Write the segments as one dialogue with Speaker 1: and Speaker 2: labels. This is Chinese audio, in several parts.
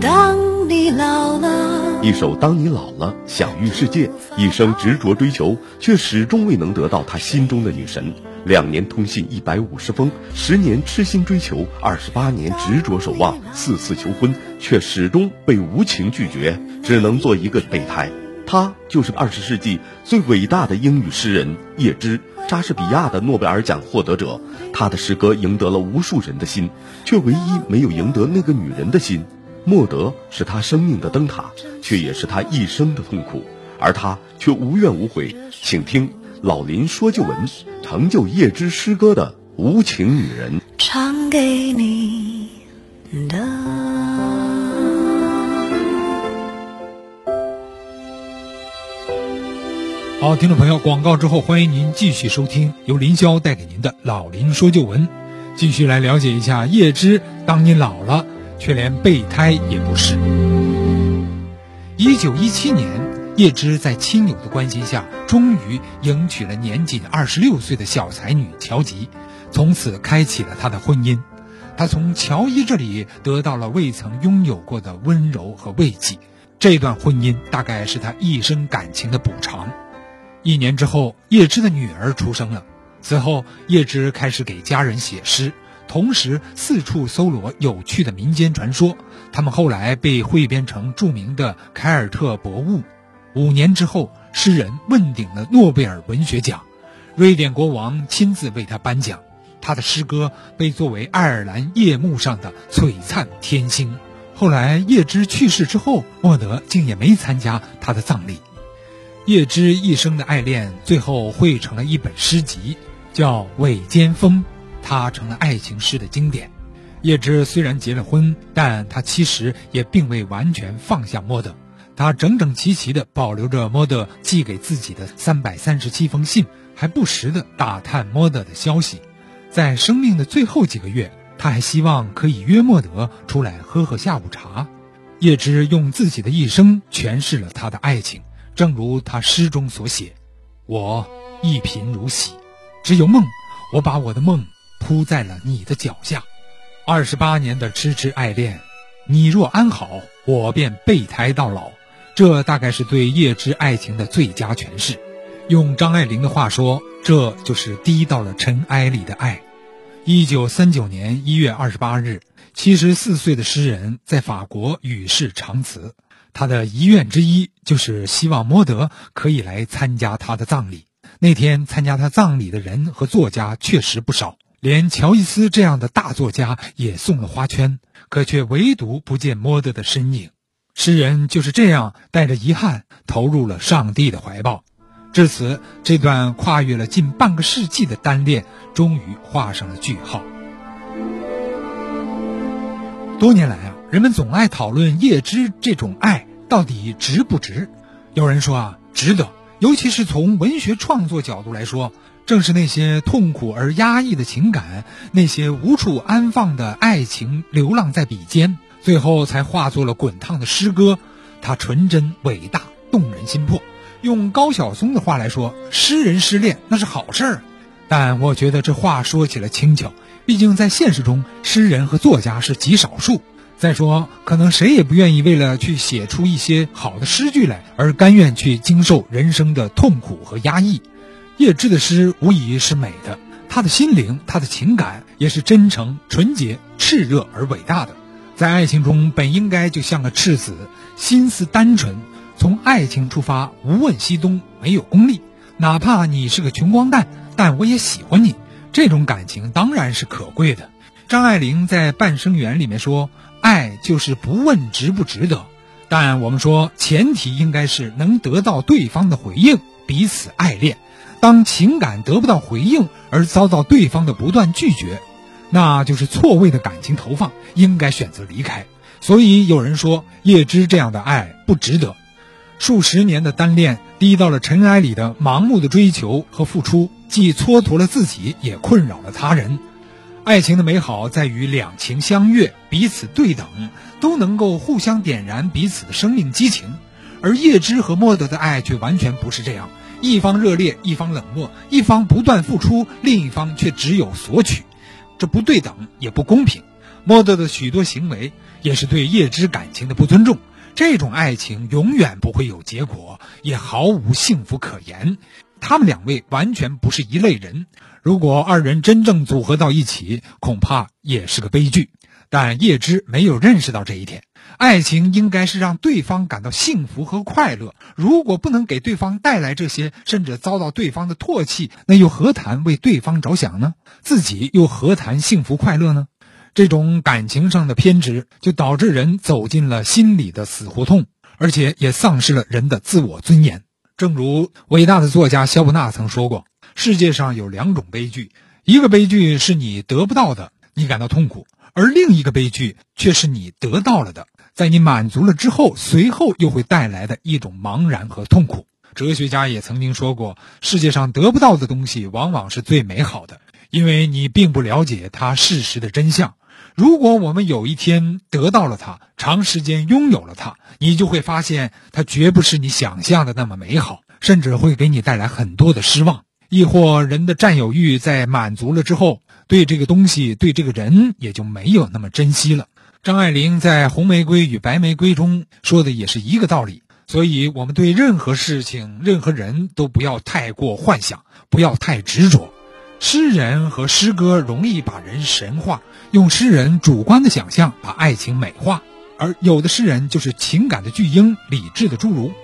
Speaker 1: 当你老了，
Speaker 2: 一首《当你老了》，享誉世界，一生执着追求，却始终未能得到他心中的女神。两年通信一百五十封，十年痴心追求，二十八年执着守望，四次求婚，却始终被无情拒绝，只能做一个备胎。他就是二十世纪最伟大的英语诗人叶芝，莎士比亚的诺贝尔奖获得者。他的诗歌赢得了无数人的心，却唯一没有赢得那个女人的心。莫德是他生命的灯塔，却也是他一生的痛苦，而他却无怨无悔。请听老林说旧闻，成就叶芝诗歌的无情女人。
Speaker 1: 唱给你的。
Speaker 3: 好，听众朋友，广告之后，欢迎您继续收听由林霄带给您的《老林说旧闻》，继续来了解一下叶芝。当你老了，却连备胎也不是。一九一七年，叶芝在亲友的关心下，终于迎娶了年仅二十六岁的小才女乔吉，从此开启了他的婚姻。他从乔伊这里得到了未曾拥有过的温柔和慰藉，这段婚姻大概是他一生感情的补偿。一年之后，叶芝的女儿出生了。此后，叶芝开始给家人写诗，同时四处搜罗有趣的民间传说。他们后来被汇编成著名的《凯尔特博物》。五年之后，诗人问鼎了诺贝尔文学奖，瑞典国王亲自为他颁奖。他的诗歌被作为爱尔兰夜幕上的璀璨天星。后来，叶芝去世之后，莫德竟也没参加他的葬礼。叶芝一生的爱恋，最后汇成了一本诗集，叫《尾间风》，他成了爱情诗的经典。叶芝虽然结了婚，但他其实也并未完全放下莫德，他整整齐齐地保留着莫德寄给自己的三百三十七封信，还不时地打探莫德的消息。在生命的最后几个月，他还希望可以约莫德出来喝喝下午茶。叶芝用自己的一生诠释了他的爱情。正如他诗中所写：“我一贫如洗，只有梦。我把我的梦铺在了你的脚下。二十八年的痴痴爱恋，你若安好，我便备胎到老。这大概是对叶芝爱情的最佳诠释。用张爱玲的话说，这就是低到了尘埃里的爱。”一九三九年一月二十八日，七十四岁的诗人在法国与世长辞。他的遗愿之一就是希望莫德可以来参加他的葬礼。那天参加他葬礼的人和作家确实不少，连乔伊斯这样的大作家也送了花圈，可却唯独不见莫德的身影。诗人就是这样带着遗憾投入了上帝的怀抱。至此，这段跨越了近半个世纪的单恋终于画上了句号。多年来啊。人们总爱讨论叶芝这种爱到底值不值？有人说啊，值得。尤其是从文学创作角度来说，正是那些痛苦而压抑的情感，那些无处安放的爱情，流浪在笔尖，最后才化作了滚烫的诗歌。它纯真、伟大、动人心魄。用高晓松的话来说，诗人失恋那是好事儿。但我觉得这话说起来轻巧，毕竟在现实中，诗人和作家是极少数。再说，可能谁也不愿意为了去写出一些好的诗句来，而甘愿去经受人生的痛苦和压抑。叶芝的诗无疑是美的，他的心灵，他的情感也是真诚、纯洁、炽热而伟大的。在爱情中，本应该就像个赤子，心思单纯，从爱情出发，无问西东，没有功利。哪怕你是个穷光蛋，但我也喜欢你。这种感情当然是可贵的。张爱玲在《半生缘》里面说。爱就是不问值不值得，但我们说前提应该是能得到对方的回应，彼此爱恋。当情感得不到回应而遭到对方的不断拒绝，那就是错位的感情投放，应该选择离开。所以有人说叶芝这样的爱不值得，数十年的单恋，低到了尘埃里的盲目的追求和付出，既蹉跎了自己，也困扰了他人。爱情的美好在于两情相悦，彼此对等，都能够互相点燃彼此的生命激情。而叶芝和莫德的爱却完全不是这样，一方热烈，一方冷漠，一方不断付出，另一方却只有索取，这不对等也不公平。莫德的许多行为也是对叶芝感情的不尊重。这种爱情永远不会有结果，也毫无幸福可言。他们两位完全不是一类人。如果二人真正组合到一起，恐怕也是个悲剧。但叶芝没有认识到这一点。爱情应该是让对方感到幸福和快乐。如果不能给对方带来这些，甚至遭到对方的唾弃，那又何谈为对方着想呢？自己又何谈幸福快乐呢？这种感情上的偏执，就导致人走进了心理的死胡同，而且也丧失了人的自我尊严。正如伟大的作家肖伯纳曾说过：“世界上有两种悲剧，一个悲剧是你得不到的，你感到痛苦；而另一个悲剧却是你得到了的，在你满足了之后，随后又会带来的一种茫然和痛苦。”哲学家也曾经说过：“世界上得不到的东西，往往是最美好的，因为你并不了解它事实的真相。”如果我们有一天得到了它，长时间拥有了它，你就会发现它绝不是你想象的那么美好，甚至会给你带来很多的失望。亦或人的占有欲在满足了之后，对这个东西、对这个人也就没有那么珍惜了。张爱玲在《红玫瑰与白玫瑰》中说的也是一个道理。所以，我们对任何事情、任何人都不要太过幻想，不要太执着。诗人和诗歌容易把人神化，用诗人主观的想象把爱情美化，而有的诗人就是情感的巨婴，理智的侏儒。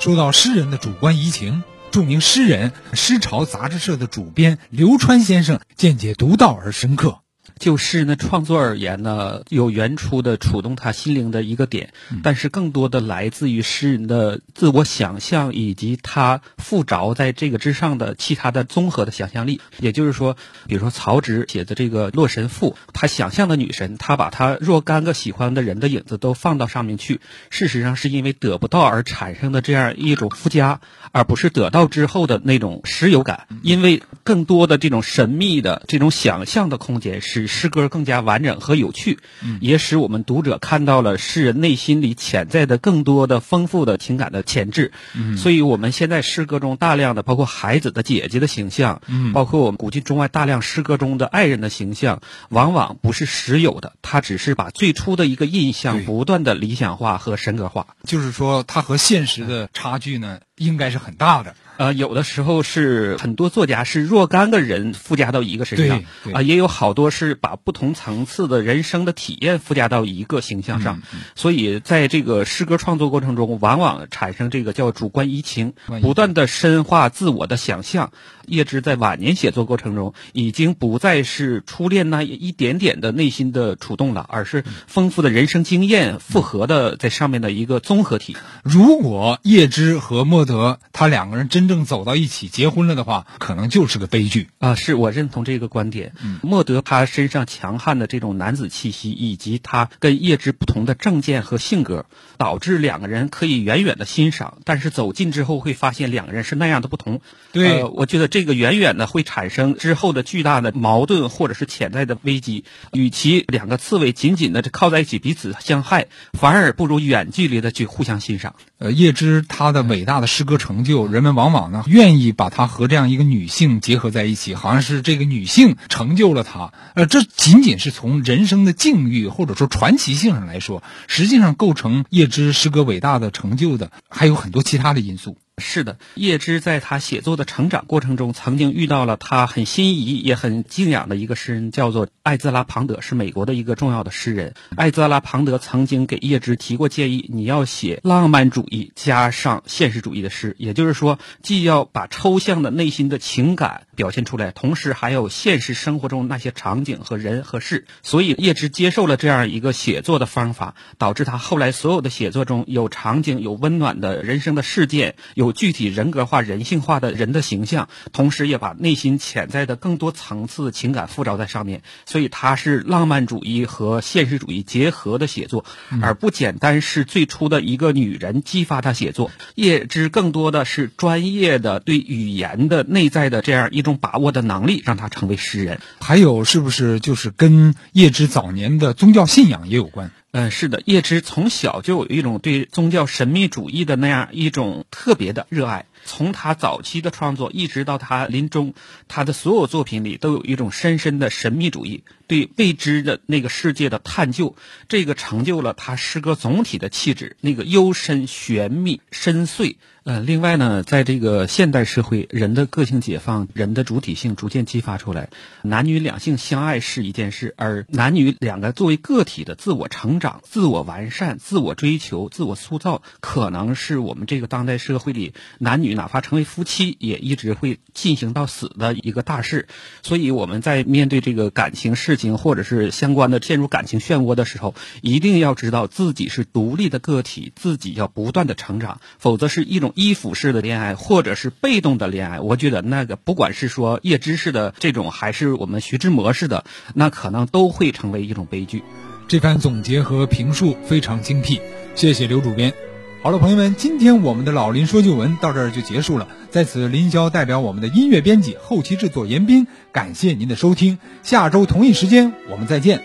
Speaker 3: 说到诗人的主观移情，著名诗人《诗潮》杂志社的主编刘川先生见解独到而深刻。
Speaker 4: 就诗人的创作而言呢，有原初的触动他心灵的一个点，但是更多的来自于诗人的自我想象以及他附着在这个之上的其他的综合的想象力。也就是说，比如说曹植写的这个《洛神赋》，他想象的女神，他把他若干个喜欢的人的影子都放到上面去。事实上，是因为得不到而产生的这样一种附加，而不是得到之后的那种实有感。因为更多的这种神秘的这种想象的空间是。诗歌更加完整和有趣，也使我们读者看到了诗人内心里潜在的更多的丰富的情感的潜质。所以，我们现在诗歌中大量的包括孩子的姐姐的形象，包括我们古今中外大量诗歌中的爱人的形象，往往不是实有的，他只是把最初的一个印象不断的理想化和神格化。
Speaker 3: 就是说，他和现实的差距呢，应该是很大的。
Speaker 4: 呃，有的时候是很多作家是若干个人附加到一个身上，啊，也有好多是把不同层次的人生的体验附加到一个形象上，所以在这个诗歌创作过程中，往往产生这个叫主观移情，不断的深化自我的想象。叶芝在晚年写作过程中，已经不再是初恋那一点点的内心的触动了，而是丰富的人生经验复合的在上面的一个综合体。
Speaker 3: 如果叶芝和莫德他两个人真正走到一起结婚了的话，可能就是个悲剧
Speaker 4: 啊！是我认同这个观点。莫德他身上强悍的这种男子气息，以及他跟叶芝不同的政见和性格，导致两个人可以远远的欣赏，但是走近之后会发现两个人是那样的不同。
Speaker 3: 对，
Speaker 4: 我觉得这个远远的会产生之后的巨大的矛盾，或者是潜在的危机。与其两个刺猬紧紧的靠在一起彼此相害，反而不如远距离的去互相欣赏。
Speaker 3: 呃，叶芝她的伟大的诗歌成就，人们往往呢愿意把她和这样一个女性结合在一起，好像是这个女性成就了她。呃，这仅仅是从人生的境遇或者说传奇性上来说，实际上构成叶芝诗歌伟大的成就的还有很多其他的因素。
Speaker 4: 是的，叶芝在他写作的成长过程中，曾经遇到了他很心仪也很敬仰的一个诗人，叫做艾兹拉·庞德，是美国的一个重要的诗人。艾兹拉·庞德曾经给叶芝提过建议：你要写浪漫主义加上现实主义的诗，也就是说，既要把抽象的内心的情感表现出来，同时还有现实生活中那些场景和人和事。所以，叶芝接受了这样一个写作的方法，导致他后来所有的写作中有场景、有温暖的人生的事件、有。具体人格化、人性化的人的形象，同时也把内心潜在的更多层次情感附着在上面，所以他是浪漫主义和现实主义结合的写作，而不简单是最初的一个女人激发他写作。叶芝更多的是专业的对语言的内在的这样一种把握的能力，让他成为诗人。
Speaker 3: 还有是不是就是跟叶芝早年的宗教信仰也有关？
Speaker 4: 嗯，是的，叶芝从小就有一种对宗教神秘主义的那样一种特别的热爱。从他早期的创作，一直到他临终，他的所有作品里都有一种深深的神秘主义，对未知的那个世界的探究，这个成就了他诗歌总体的气质，那个幽深、玄秘、深邃。呃，另外呢，在这个现代社会，人的个性解放，人的主体性逐渐激发出来，男女两性相爱是一件事，而男女两个作为个体的自我成长、自我完善、自我追求、自我塑造，可能是我们这个当代社会里男女哪怕成为夫妻，也一直会进行到死的一个大事。所以我们在面对这个感情事情，或者是相关的陷入感情漩涡的时候，一定要知道自己是独立的个体，自己要不断的成长，否则是一种。依附式的恋爱，或者是被动的恋爱，我觉得那个不管是说叶芝式的这种，还是我们徐志摩式的，那可能都会成为一种悲剧。
Speaker 3: 这番总结和评述非常精辟，谢谢刘主编。好了，朋友们，今天我们的老林说旧闻到这儿就结束了。在此，林霄代表我们的音乐编辑、后期制作严斌，感谢您的收听。下周同一时间我们再见。